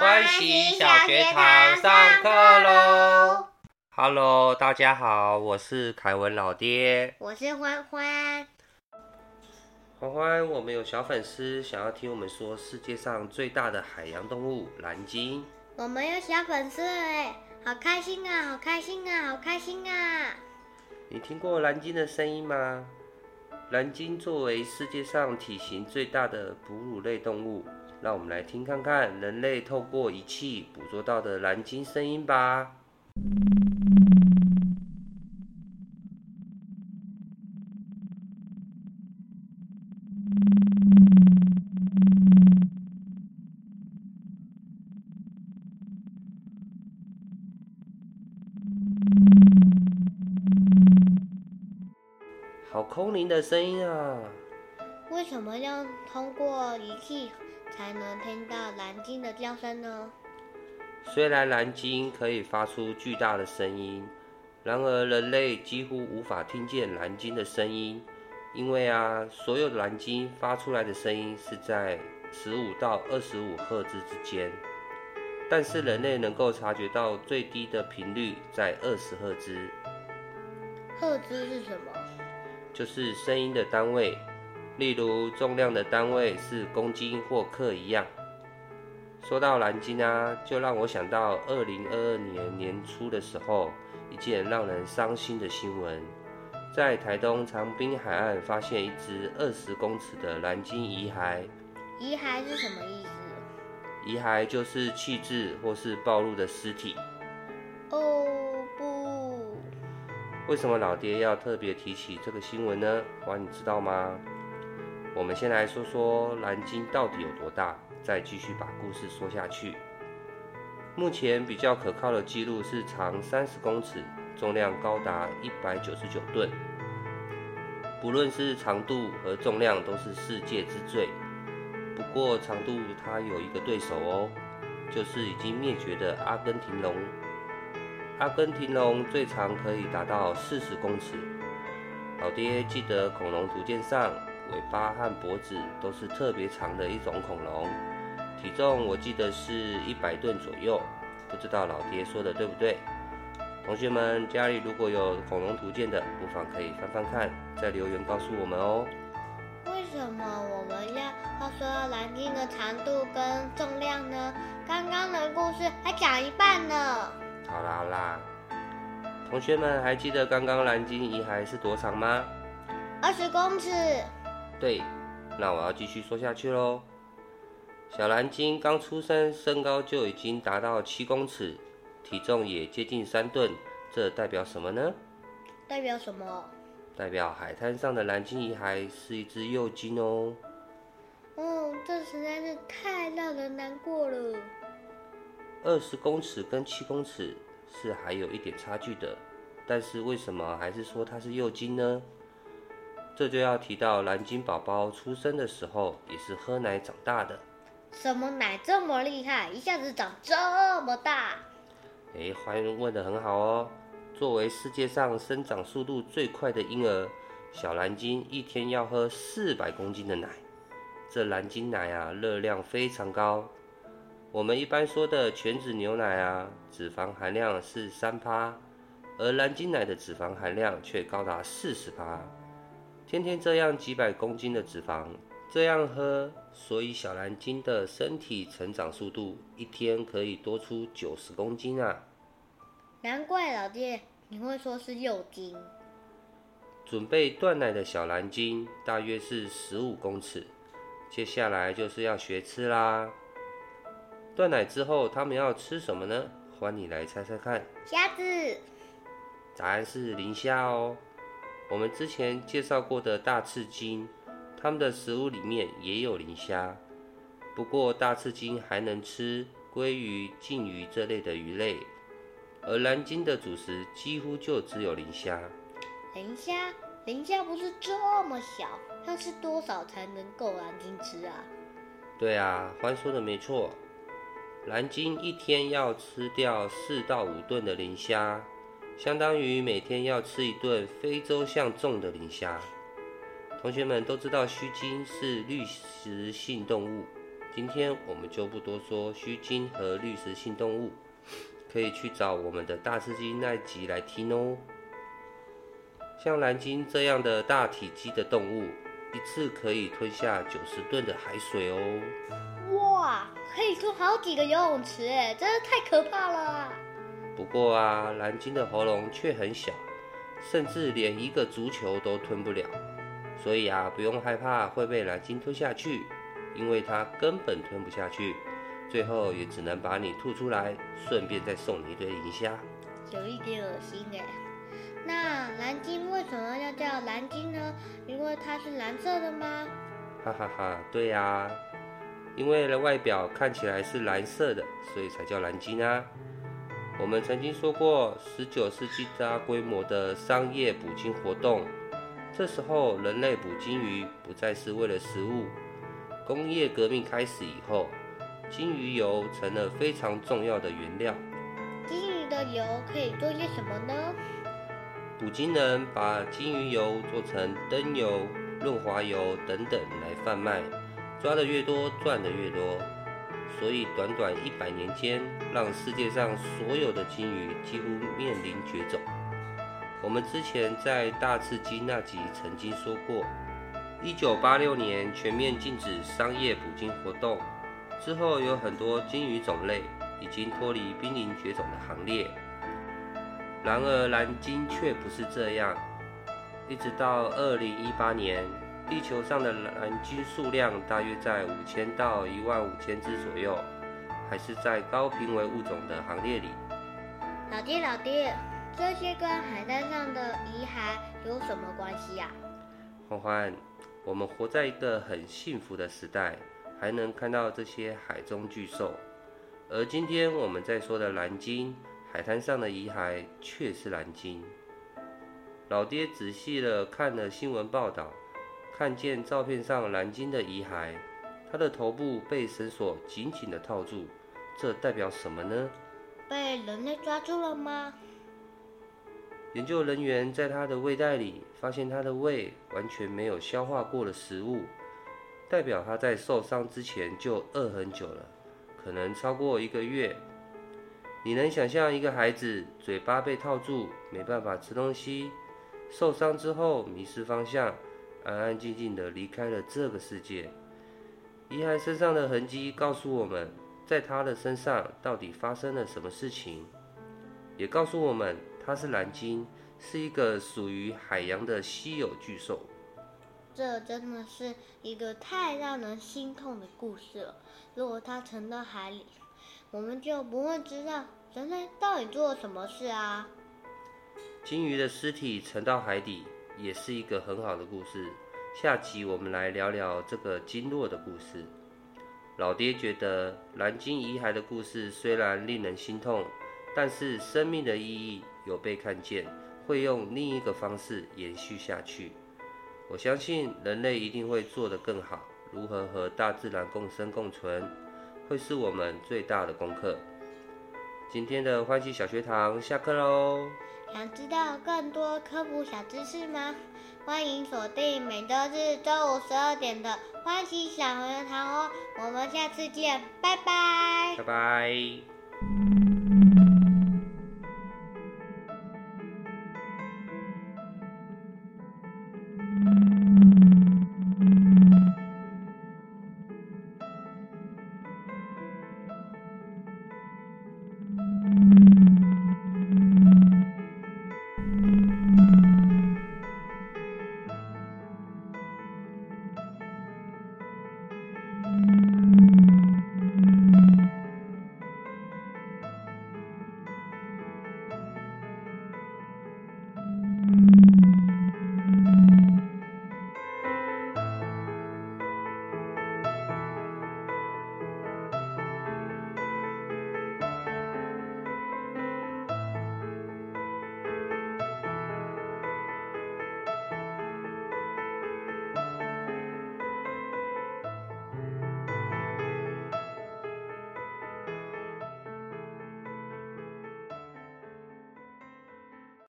欢喜小学堂上课喽！Hello，大家好，我是凯文老爹。我是欢欢。欢欢，我们有小粉丝想要听我们说世界上最大的海洋动物蓝鲸。我们有小粉丝哎，好开心啊，好开心啊，好开心啊！你听过蓝鲸的声音吗？蓝鲸作为世界上体型最大的哺乳类动物，让我们来听看看人类透过仪器捕捉到的蓝鲸声音吧。好空灵的声音啊！为什么要通过仪器才能听到蓝鲸的叫声呢？虽然蓝鲸可以发出巨大的声音，然而人类几乎无法听见蓝鲸的声音，因为啊，所有的蓝鲸发出来的声音是在十五到二十五赫兹之间，但是人类能够察觉到最低的频率在二十赫兹。赫兹是什么？就是声音的单位，例如重量的单位是公斤或克一样。说到蓝鲸啊，就让我想到二零二二年年初的时候，一件让人伤心的新闻，在台东长滨海岸发现一只二十公尺的蓝鲸遗骸。遗骸是什么意思？遗骸就是弃置或是暴露的尸体。哦不为什么老爹要特别提起这个新闻呢？哇你知道吗？我们先来说说蓝鲸到底有多大，再继续把故事说下去。目前比较可靠的记录是长三十公尺，重量高达一百九十九吨。不论是长度和重量，都是世界之最。不过长度它有一个对手哦，就是已经灭绝的阿根廷龙。阿根廷龙最长可以达到四十公尺。老爹记得恐龙图鉴上，尾巴和脖子都是特别长的一种恐龙，体重我记得是一百吨左右。不知道老爹说的对不对？同学们家里如果有恐龙图鉴的，不妨可以翻翻看，再留言告诉我们哦。为什么我们要要说蓝鲸的长度跟重量呢？刚刚的故事还讲一半呢。好啦好啦，同学们还记得刚刚蓝鲸遗骸是多长吗？二十公尺。对，那我要继续说下去喽。小蓝鲸刚出生，身高就已经达到七公尺，体重也接近三吨，这代表什么呢？代表什么？代表海滩上的蓝鲸遗骸是一只幼鲸哦。哦，这实在是太让人难过了。二十公尺跟七公尺是还有一点差距的，但是为什么还是说它是幼鲸呢？这就要提到蓝鲸宝宝出生的时候也是喝奶长大的。什么奶这么厉害，一下子长这么大？哎，欢迎问的很好哦。作为世界上生长速度最快的婴儿，小蓝鲸一天要喝四百公斤的奶。这蓝鲸奶啊，热量非常高。我们一般说的全脂牛奶啊，脂肪含量是三趴，而蓝鲸奶的脂肪含量却高达四十趴。天天这样几百公斤的脂肪，这样喝，所以小蓝鲸的身体成长速度一天可以多出九十公斤啊！难怪老爹你会说是幼鲸。准备断奶的小蓝鲸大约是十五公尺，接下来就是要学吃啦。断奶之后，他们要吃什么呢？欢你来猜猜看。虾子。答案是磷虾哦。我们之前介绍过的大翅鲸，它们的食物里面也有磷虾。不过大翅鲸还能吃鲑鱼、鲭鱼这类的鱼类，而蓝鲸的主食几乎就只有磷虾。磷虾，磷虾不是这么小，要吃多少才能够蓝鲸吃啊？对啊，欢说的没错。蓝鲸一天要吃掉四到五吨的磷虾，相当于每天要吃一顿非洲象重的磷虾。同学们都知道须鲸是滤食性动物，今天我们就不多说须鲸和滤食性动物，可以去找我们的大吃鲸那集来听哦。像蓝鲸这样的大体积的动物，一次可以吞下九十吨的海水哦。哇，可以吞好几个游泳池哎，真的太可怕了。不过啊，蓝鲸的喉咙却很小，甚至连一个足球都吞不了。所以啊，不用害怕会被蓝鲸吞下去，因为它根本吞不下去，最后也只能把你吐出来，顺便再送你一堆银虾。有一点恶心哎。那蓝鲸为什么要叫蓝鲸呢？因为它是蓝色的吗？哈哈哈，对呀，因为外表看起来是蓝色的，所以才叫蓝鲸啊。我们曾经说过，十九世纪大规模的商业捕鲸活动，这时候人类捕鲸鱼不再是为了食物。工业革命开始以后，鲸鱼油成了非常重要的原料。鲸鱼的油可以做些什么呢？捕鲸人把鲸鱼油做成灯油、润滑油等等来贩卖，抓的越多，赚的越多。所以，短短一百年间，让世界上所有的鲸鱼几乎面临绝种。我们之前在大刺激那集曾经说过，一九八六年全面禁止商业捕鲸活动之后，有很多鲸鱼种类已经脱离濒临绝种的行列。然而，蓝鲸却不是这样，一直到二零一八年。地球上的蓝鲸数量大约在五千到一万五千只左右，还是在高濒危物种的行列里。老爹，老爹，这些跟海滩上的遗骸有什么关系呀？欢欢，我们活在一个很幸福的时代，还能看到这些海中巨兽。而今天我们在说的蓝鲸，海滩上的遗骸却是蓝鲸。老爹仔细的看了新闻报道。看见照片上蓝鲸的遗骸，它的头部被绳索紧紧的套住，这代表什么呢？被人类抓住了吗？研究人员在它的胃袋里发现，它的胃完全没有消化过的食物，代表它在受伤之前就饿很久了，可能超过一个月。你能想象一个孩子嘴巴被套住，没办法吃东西，受伤之后迷失方向？安安静静地离开了这个世界。遗骸身上的痕迹告诉我们，在他的身上到底发生了什么事情，也告诉我们他是蓝鲸，是一个属于海洋的稀有巨兽。这真的是一个太让人心痛的故事了。如果它沉到海里，我们就不会知道人类到底做了什么事啊。鲸鱼的尸体沉到海底。也是一个很好的故事。下集我们来聊聊这个经络的故事。老爹觉得蓝鲸遗骸的故事虽然令人心痛，但是生命的意义有被看见，会用另一个方式延续下去。我相信人类一定会做得更好。如何和大自然共生共存，会是我们最大的功课。今天的欢喜小学堂下课喽。想知道更多科普小知识吗？欢迎锁定每周日中午十二点的欢喜小学堂哦！我们下次见，拜拜。拜拜。